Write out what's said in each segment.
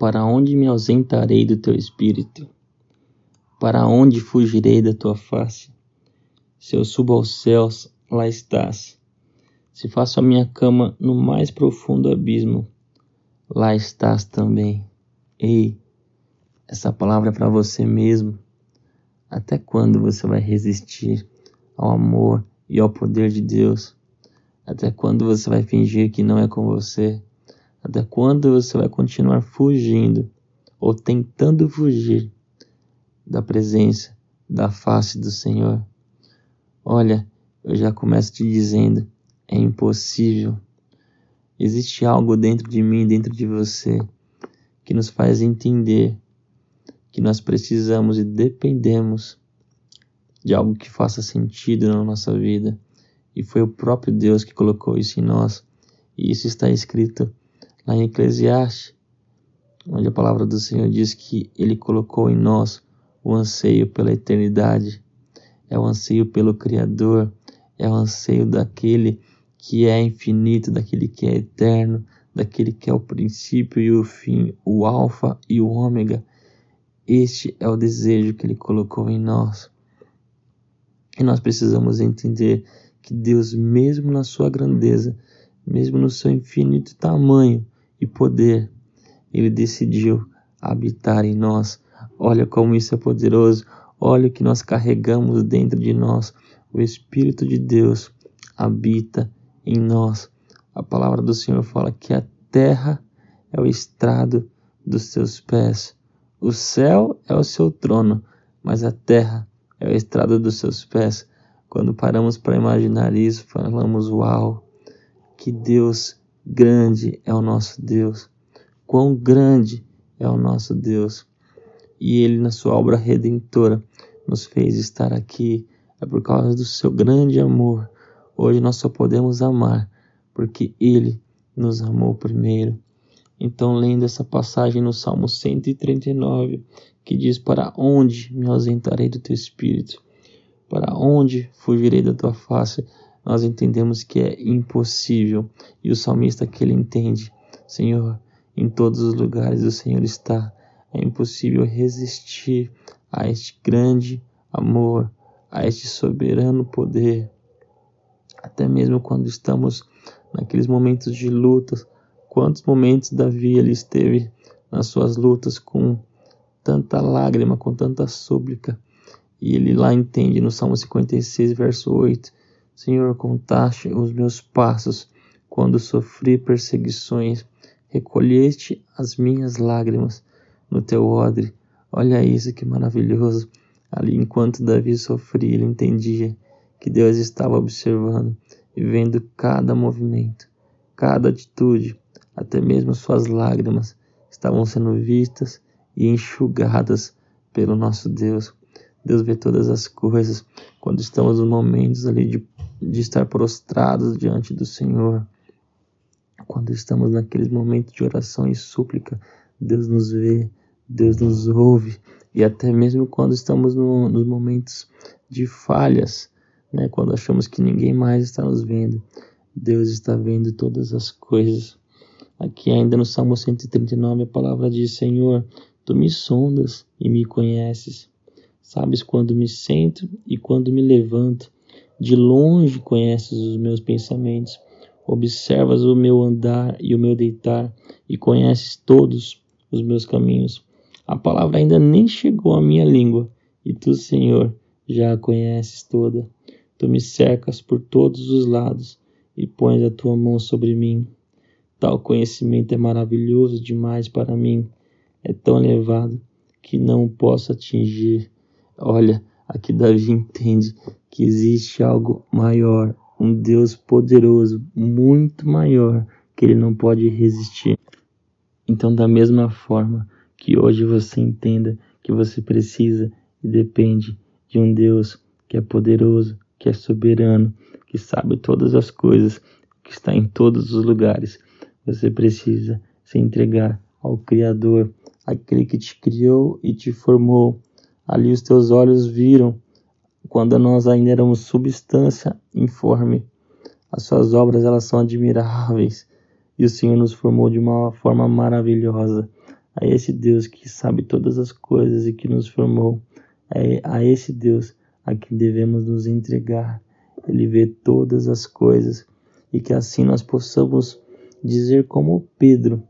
Para onde me ausentarei do teu espírito? Para onde fugirei da tua face? Se eu subo aos céus, lá estás. Se faço a minha cama no mais profundo abismo, lá estás também. Ei, essa palavra é para você mesmo. Até quando você vai resistir ao amor e ao poder de Deus? Até quando você vai fingir que não é com você? Até quando você vai continuar fugindo ou tentando fugir da presença, da face do Senhor? Olha, eu já começo te dizendo: é impossível. Existe algo dentro de mim, dentro de você, que nos faz entender que nós precisamos e dependemos de algo que faça sentido na nossa vida. E foi o próprio Deus que colocou isso em nós. E isso está escrito lá em Eclesiastes, onde a palavra do Senhor diz que Ele colocou em nós o anseio pela eternidade, é o anseio pelo Criador, é o anseio daquele que é infinito, daquele que é eterno, daquele que é o princípio e o fim, o Alfa e o Ômega. Este é o desejo que Ele colocou em nós. E nós precisamos entender que Deus, mesmo na sua grandeza, mesmo no seu infinito tamanho, e poder. Ele decidiu habitar em nós. Olha como isso é poderoso. Olha o que nós carregamos dentro de nós. O Espírito de Deus habita em nós. A palavra do Senhor fala que a terra é o estrado dos seus pés. O céu é o seu trono, mas a terra é o estrado dos seus pés. Quando paramos para imaginar isso, falamos: Uau, que Deus Grande é o nosso Deus. Quão grande é o nosso Deus. E Ele, na sua obra redentora, nos fez estar aqui. É por causa do seu grande amor. Hoje nós só podemos amar porque Ele nos amou primeiro. Então, lendo essa passagem no Salmo 139, que diz: Para onde me ausentarei do teu espírito? Para onde fugirei da tua face? Nós entendemos que é impossível. E o salmista que ele entende, Senhor, em todos os lugares o Senhor está. É impossível resistir a este grande amor, a este soberano poder. Até mesmo quando estamos naqueles momentos de lutas, quantos momentos Davi ele esteve nas suas lutas com tanta lágrima, com tanta súplica. E ele lá entende no Salmo 56, verso 8, Senhor, contaste os meus passos quando sofri perseguições, recolheste as minhas lágrimas no teu odre. Olha isso que maravilhoso. Ali, enquanto Davi sofria, ele entendia que Deus estava observando e vendo cada movimento, cada atitude, até mesmo suas lágrimas estavam sendo vistas e enxugadas pelo nosso Deus. Deus vê todas as coisas quando estamos nos momentos ali de de estar prostrados diante do Senhor. Quando estamos naqueles momentos de oração e súplica, Deus nos vê, Deus nos ouve, e até mesmo quando estamos no, nos momentos de falhas, né, quando achamos que ninguém mais está nos vendo, Deus está vendo todas as coisas. Aqui ainda no Salmo 139 a palavra diz: Senhor, tu me sondas e me conheces. Sabes quando me sento e quando me levanto. De longe conheces os meus pensamentos, observas o meu andar e o meu deitar, e conheces todos os meus caminhos. A palavra ainda nem chegou à minha língua, e tu, Senhor, já a conheces toda. Tu me cercas por todos os lados e pões a tua mão sobre mim. Tal conhecimento é maravilhoso demais para mim, é tão elevado que não posso atingir. Olha, aqui Davi entende que existe algo maior, um Deus poderoso, muito maior, que ele não pode resistir. Então, da mesma forma que hoje você entenda que você precisa e depende de um Deus que é poderoso, que é soberano, que sabe todas as coisas, que está em todos os lugares, você precisa se entregar ao Criador, aquele que te criou e te formou. Ali os teus olhos viram quando nós ainda éramos substância informe. As suas obras elas são admiráveis e o Senhor nos formou de uma forma maravilhosa. a esse Deus que sabe todas as coisas e que nos formou, é a esse Deus a quem devemos nos entregar. Ele vê todas as coisas e que assim nós possamos dizer como Pedro: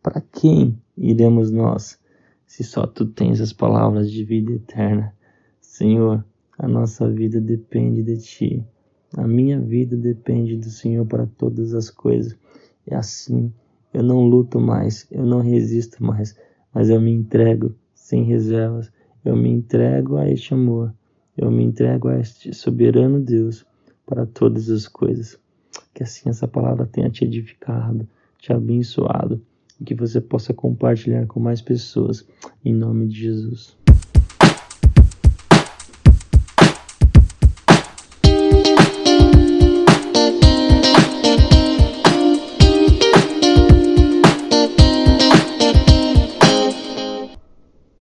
Para quem iremos nós, se só tu tens as palavras de vida eterna? Senhor, a nossa vida depende de ti. A minha vida depende do Senhor para todas as coisas. E assim eu não luto mais, eu não resisto mais, mas eu me entrego sem reservas. Eu me entrego a este amor. Eu me entrego a este soberano Deus para todas as coisas. Que assim essa palavra tenha te edificado, te abençoado e que você possa compartilhar com mais pessoas. Em nome de Jesus.